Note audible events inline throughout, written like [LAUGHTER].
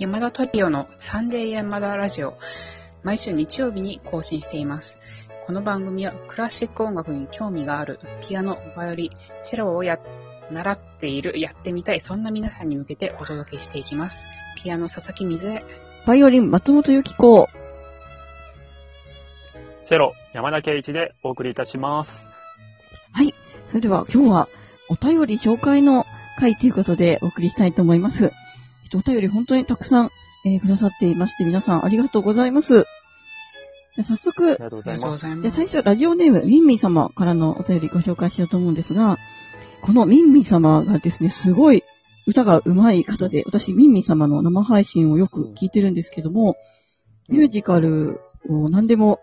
山田トリオのサンデー山田ラジオ、毎週日曜日に更新しています。この番組はクラシック音楽に興味がある、ピアノ、バイオリン、チェロをや、習っている、やってみたい、そんな皆さんに向けてお届けしていきます。ピアノ、佐々木水江。バイオリン、松本由紀子。チェロ、山田圭一でお送りいたします。はい。それでは今日はお便り紹介の回ということでお送りしたいと思います。えっと、お便り本当にたくさん、えーくださっていまして、皆さんありがとうございます。早速あり、がとうございます。最初、ラジオネーム、ウィンミー様からのお便りご紹介しようと思うんですが、このウィンミー様がですね、すごい歌が上手い方で、私、ウィンミー様の生配信をよく聞いてるんですけども、ミュージカルを何でも、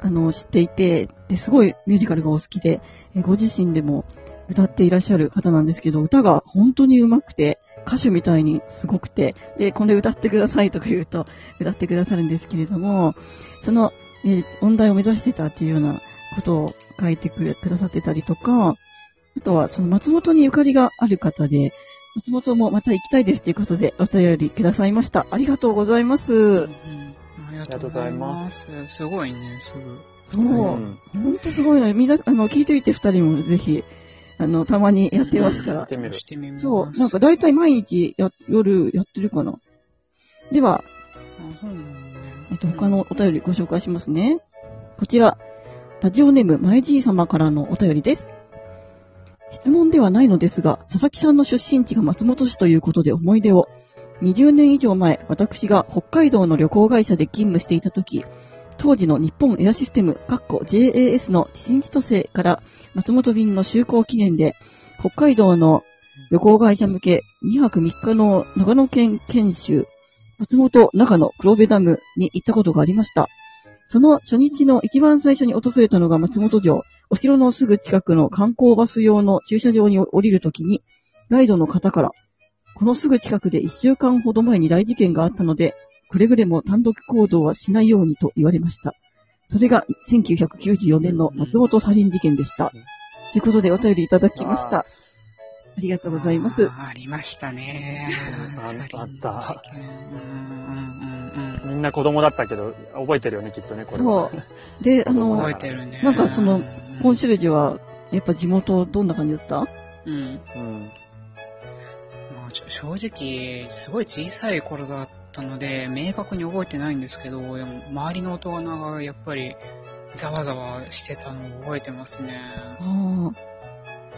あの、知っていて、で、すごいミュージカルがお好きで、えご自身でも歌っていらっしゃる方なんですけど、歌が本当に上手くて、歌手みたいにすごくて、で、これ歌ってくださいとか言うと、歌ってくださるんですけれども、その、えー音大を目指してたっていうようなことを書いてくれくださってたりとか、あとは、その松本にゆかりがある方で、松本もまた行きたいですということでお便りくださいました。ありがとうございます。うんうんありがとうございます。すごいね、すぐ。そう。うんほんとすごいので、みんな、あの、聞いてみて二人もぜひ、あの、たまにやってますからやっ。てみるし。てみます。そう、なんか大体毎日や、夜やってるかな。では、えっと、他のお便りご紹介しますね。こちら、ラジオネーム、まえじい様からのお便りです。質問ではないのですが、佐々木さんの出身地が松本市ということで思い出を。20年以上前、私が北海道の旅行会社で勤務していた時、当時の日本エアシステム、かっこ JAS の知人千歳から松本便の就航記念で、北海道の旅行会社向け2泊3日の長野県研修、松本長野黒部ダムに行ったことがありました。その初日の一番最初に訪れたのが松本城、お城のすぐ近くの観光バス用の駐車場に降りるときに、ガイドの方から、このすぐ近くで一週間ほど前に大事件があったので、くれぐれも単独行動はしないようにと言われました。それが1994年の松本サリン事件でした。ということでお便りいただきました。ありがとうございます。ありましたね。うんサリンあった事件。うんうんうんみんな子供だったけど、覚えてるよね、きっとね、これそは。う。で、あうん。の覚え、てるね。なんかそのうんコンシェルジュは、やっぱ地元どんな感じだった？うん。うん。正直、すごい小さい頃だったので、明確に覚えてないんですけど、でも、周りの大人がやっぱり、ざわざわしてたのを覚えてますね。ああ。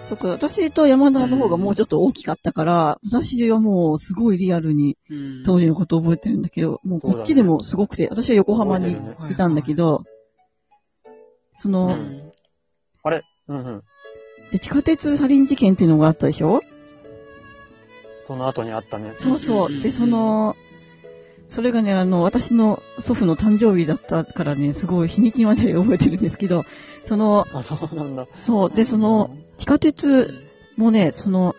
そっか、私と山田の方がもうちょっと大きかったから、私はもうすごいリアルにうん。当時のことを覚えてるんだけど、もうこっちでもすごくて、私は横浜にいたんだけど、その、うんあれ？うんうん。で地下鉄サリン事件っていうのがあったでしょ？その後にあったね。そうそう。うんうんうんで、その、それがね、あの、私の祖父の誕生日だったからね、すごい日にちまで覚えてるんですけど、その、あ、そうなんだ。そう、で、その、地下鉄もうね、その、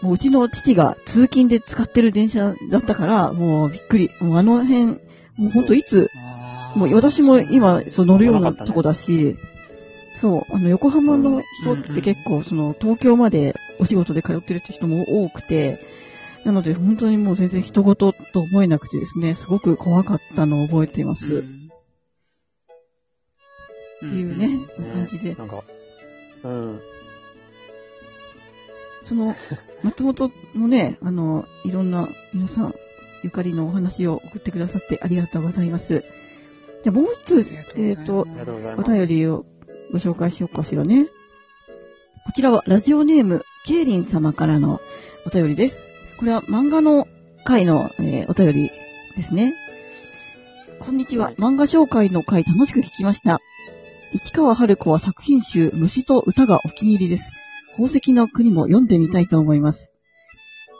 もううちの父が通勤で使ってる電車だったから、もうびっくり。もうあの辺、もうほんといつ、もう私も今、そう乗るようなとこだし、そう、あの、横浜の人って結構、その、東京までお仕事で通ってるって人も多くて、なので本当にもう全然人事と思えなくてですね、すごく怖かったのを覚えています。うんっていうね、ね感じで。なんか、うん。その、[LAUGHS] 松本のね、あの、いろんな皆さん、ゆかりのお話を送ってくださってありがとうございます。じゃあもう一つ、えっ、とあ、りがとお便りをご紹介しようかしらね。こちらはラジオネーム、ケイリン様からのお便りです。これは漫画の回の、えーお便りですね。こんにちは。はい漫画紹介の回楽しく聞きました。市川春子は作品集、虫と歌がお気に入りです。宝石の国も読んでみたいと思います。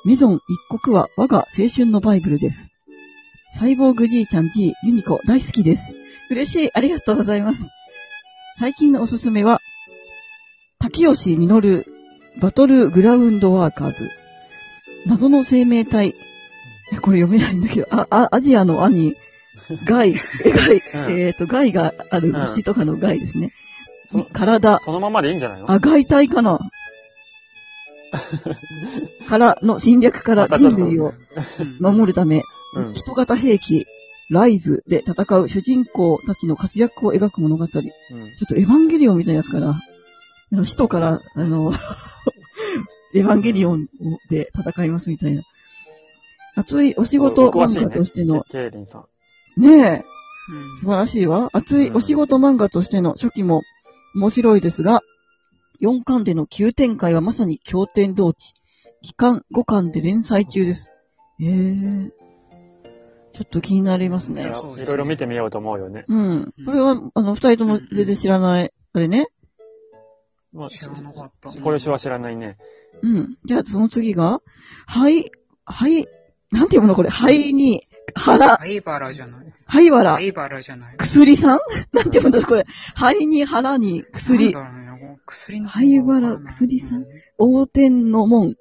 メゾン一国は我が青春のバイブルです。サイボーグじいちゃん G、ユニコ大好きです。嬉しい。ありがとうございます。最近のおすすめは、竹吉実バトルグラウンドワーカーズ。謎の生命体。えこれ読めないんだけど、あ、あ、アジアの兄、ガイ、え、[LAUGHS] ガイ、うんえっ、と、ガイがあるうん虫とかのガイですね。そ体、そのままでいいんじゃないの？あ、外体かな？[LAUGHS] からの侵略から人類を守るため、うん。人型兵器、ライズで戦う主人公たちの活躍を描く物語。ちょうん。っとエヴァンゲリオンみたいなやつかな。あの使徒から、あの、エヴァンゲリオンで戦いますみたいな。熱いお仕事漫画としての、ケイリンさん。ねえ、うん素晴らしいわ。熱いお仕事漫画としての初期も面白いですが、4巻での急展開はまさに経典同地。期間5巻で連載中です。ええー。ちょっと気になりますねいろいろ見てみようと思うよね。うん。これは、あの、二人とも全然知らない、あれね。まあ、知らなかった。これは知らないね。うん。じゃあ、その次が、はい、はい、なんて読むのこれ、はいに、腹、灰原じゃない。灰原じゃない。薬さん？[LAUGHS] なんて読むんだろうこれ。肺に腹になん薬。だろうね。薬の方灰原薬さん？横天の門。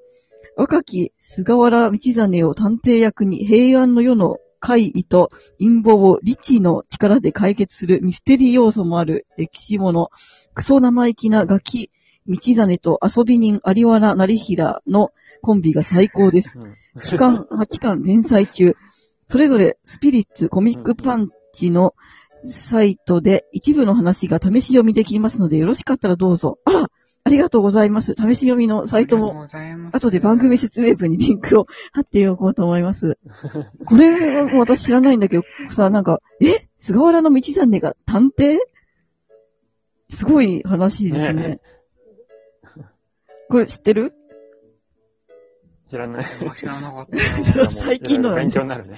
若き菅原道真を探偵役に平安の世の怪異と陰謀を理智の力で解決するミステリー要素もある歴史もの。クソ生意気なガキ道真と遊び人有原成平のコンビが最高です。うん。期間 [LAUGHS] 8巻連載中。それぞれスピリッツコミックパンチのサイトで一部の話が試し読みできますのでよろしかったらどうぞ。あら、ありがとうございます。試し読みのサイトも。後で番組説明文にリンクを貼っておこうと思います。[LAUGHS] これ私知らないんだけど、さ、なんか、え？菅原の道真が探偵？すごい話ですね。ねこれ知ってる？知らない。あ知らなかった。[LAUGHS] 最近の勉強になるね。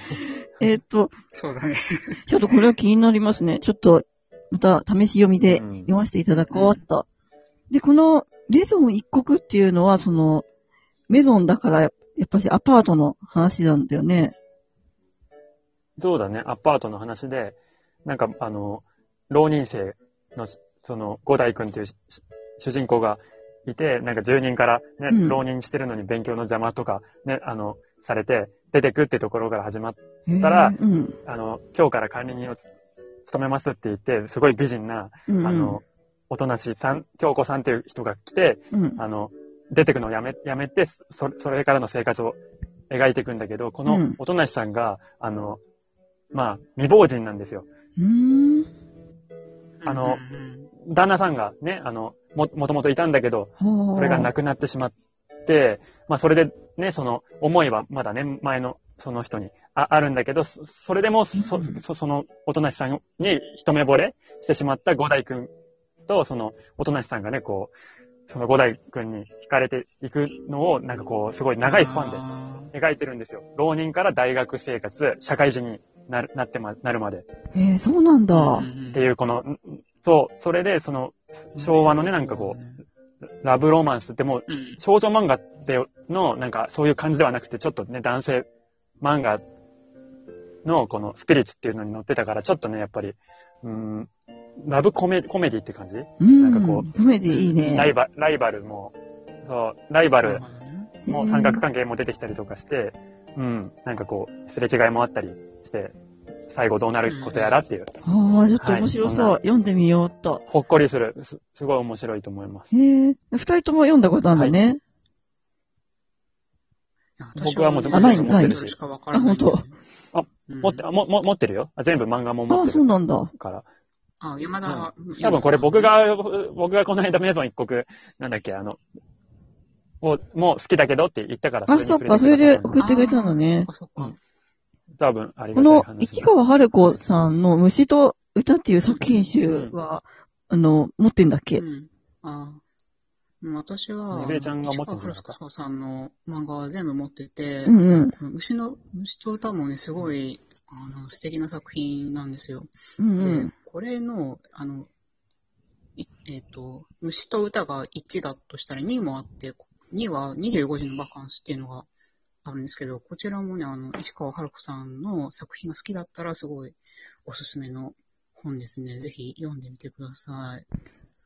えーっと、そうだね。ちょっとこれは気になりますね。ちょっと、また試し読みでうん読ませていただこうと。で、このメゾン一国っていうのは、その、メゾンだから、やっぱしアパートの話なんだよね。そうだね、アパートの話で、なんか、あの、浪人生の、その、五代君っていうし主人公がいて、なんか住人からね、うん浪人してるのに勉強の邪魔とか、ね、あの、されて、出てくってところから始まったらうん。あの、今日から管理人をつ務めますって言って、すごい美人な、うんうん。あの、おとなしいさん、京子さんっていう人が来て、うん。あの、出てくのをやめ、やめて、そそれからの生活を描いていくんだけど、このうんおとなしさんが、あの、まあ、未亡人なんですよ。うーん。あのうん旦那さんがね、あの、も、もともといたんだけど、そそれが亡くなってしまって、まあ、それでね、その、思いはまだね、前の、その人にああるんだけど、そそれでも、そ、そその、おとなしさんに一目惚れしてしまった五代くんと、その、おとなしさんがね、こう、その五代くんに惹かれていくのを、なんかこう、すごい長いスパンであ描いてるんですよ。浪人から大学生活、社会人になる、なってま、なるまで。えー、そうなんだ。ーっていう、この、んそう、それで、その、昭和のね、なんかこう、ラブロマンスってもう、うん。少女漫画っての、なんかそういう感じではなくて、ちょっとね、男性漫画のこのスピリッツっていうのに載ってたから、ちょっとね、やっぱり、うーん、ラブコメコメディって感じ、うん。なんかこコメディいいね。ライバライバルも、そう、ライバルも三角関係も出てきたりとかして、うん、なんかこう、すれ違いもあったりして、最後どうなることやらっていう、ああ、ちょっと面白そう。はい読んでみようっと。ほっこりする、すすごい面白いと思います。へえ。二人とも読んだことあるんだね。いや私僕はもう全部ないないそれしかわからないんだよね。あうん持って、あも、も持ってるよ。あ全部漫画もああ、持ってるそうなんだ。から。あ、山田、多分これ僕、が、僕がこの間メゾン一国、なんだっけ、あの、を、もう好きだけどって言ったから、あ、そっか、それで送あってくれたのねそっ。かそっか。多分ありこのがたい話。市川春子さんの虫と歌っていう作品集は、あの、持ってんだっけ？うん。あうん私は、ゆべえちゃんさんの漫画は全部持ってて、うんうん。この虫の、虫と歌もね、すごい、あの、素敵な作品なんですよ。うんうでん。、これの、あの、いえっ、と、虫と歌が1だとしたら2もあって、2は25時のバカンスっていうのがあるんですけど、こちらもね、あの、石川春子さんの作品が好きだったらすごいおすすめの本ですね。ぜひ読んでみてください。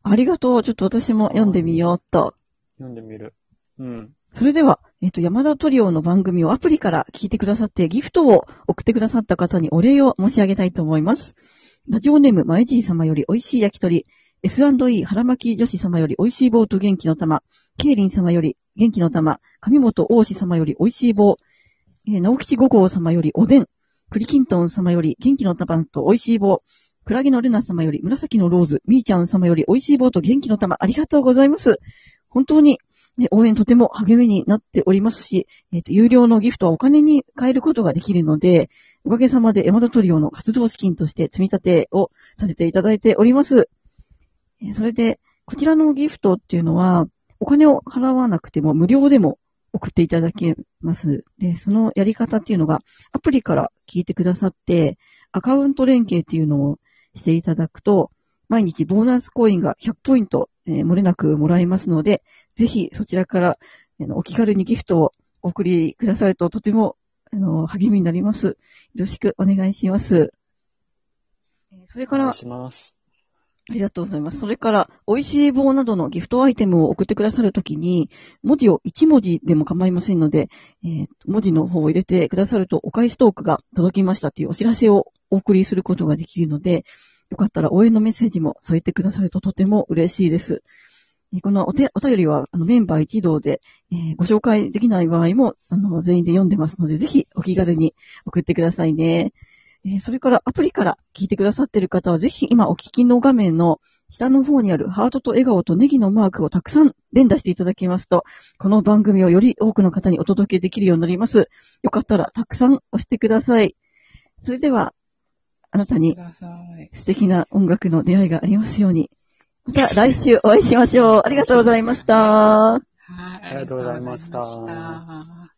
ありがとう。ちょっと私も読んでみようっと。読んでみる。うん。それでは、えっ、と、山田トリオの番組をアプリから聞いてくださって、ギフトを送ってくださった方にお礼を申し上げたいと思います。ラジオネーム、まえじい様より美味しい焼き鳥、S&E 腹巻き女子様より美味しい棒と元気の玉、ケイリン様より元気の玉、上本王子様より美味しい棒、えー直吉五号様よりおでん、栗きんとん様より元気の玉と美味しい棒、クラゲのルナ様より紫のローズ、みーちゃん様より美味しい棒と元気の玉、ありがとうございます。本当に、ね、応援とても励みになっておりますし、えっ、と、有料のギフトはお金に変えることができるので、おかげさまで山田トリオの活動資金として積み立てをさせていただいております。えそれで、こちらのギフトっていうのは、お金を払わなくても無料でも送っていただけます。で、そのやり方っていうのが、アプリから聞いてくださって、アカウント連携っていうのをしていただくと、毎日ボーナスコインが100ポイント、えー漏れなくもらえますので、ぜひそちらから、あのお気軽にギフトをお送りくださるととても、あの、励みになります。よろしくお願いします。えそれからお願い、します。ありがとうございます。それから、美味しい棒などのギフトアイテムを送ってくださるときに、文字を1文字でも構いませんので、えー文字の方を入れてくださると、お返しトークが届きましたというお知らせをお送りすることができるので、よかったら応援のメッセージも添えてくださるととても嬉しいです。このお手お便りは、あの、メンバー一同で、えーご紹介できない場合も、あの、全員で読んでますので、ぜひお気軽に送ってくださいね。えーそれからアプリから聞いてくださっている方は、ぜひ今お聞きの画面の下の方にあるハートと笑顔とネギのマークをたくさん連打していただきますと、この番組をより多くの方にお届けできるようになります。よかったらたくさん押してください。それでは、あなたに。素敵な音楽の出会いがありますように。また来週お会いしましょう。ありがとうございました。はい。ありがとうございましたありがとうございました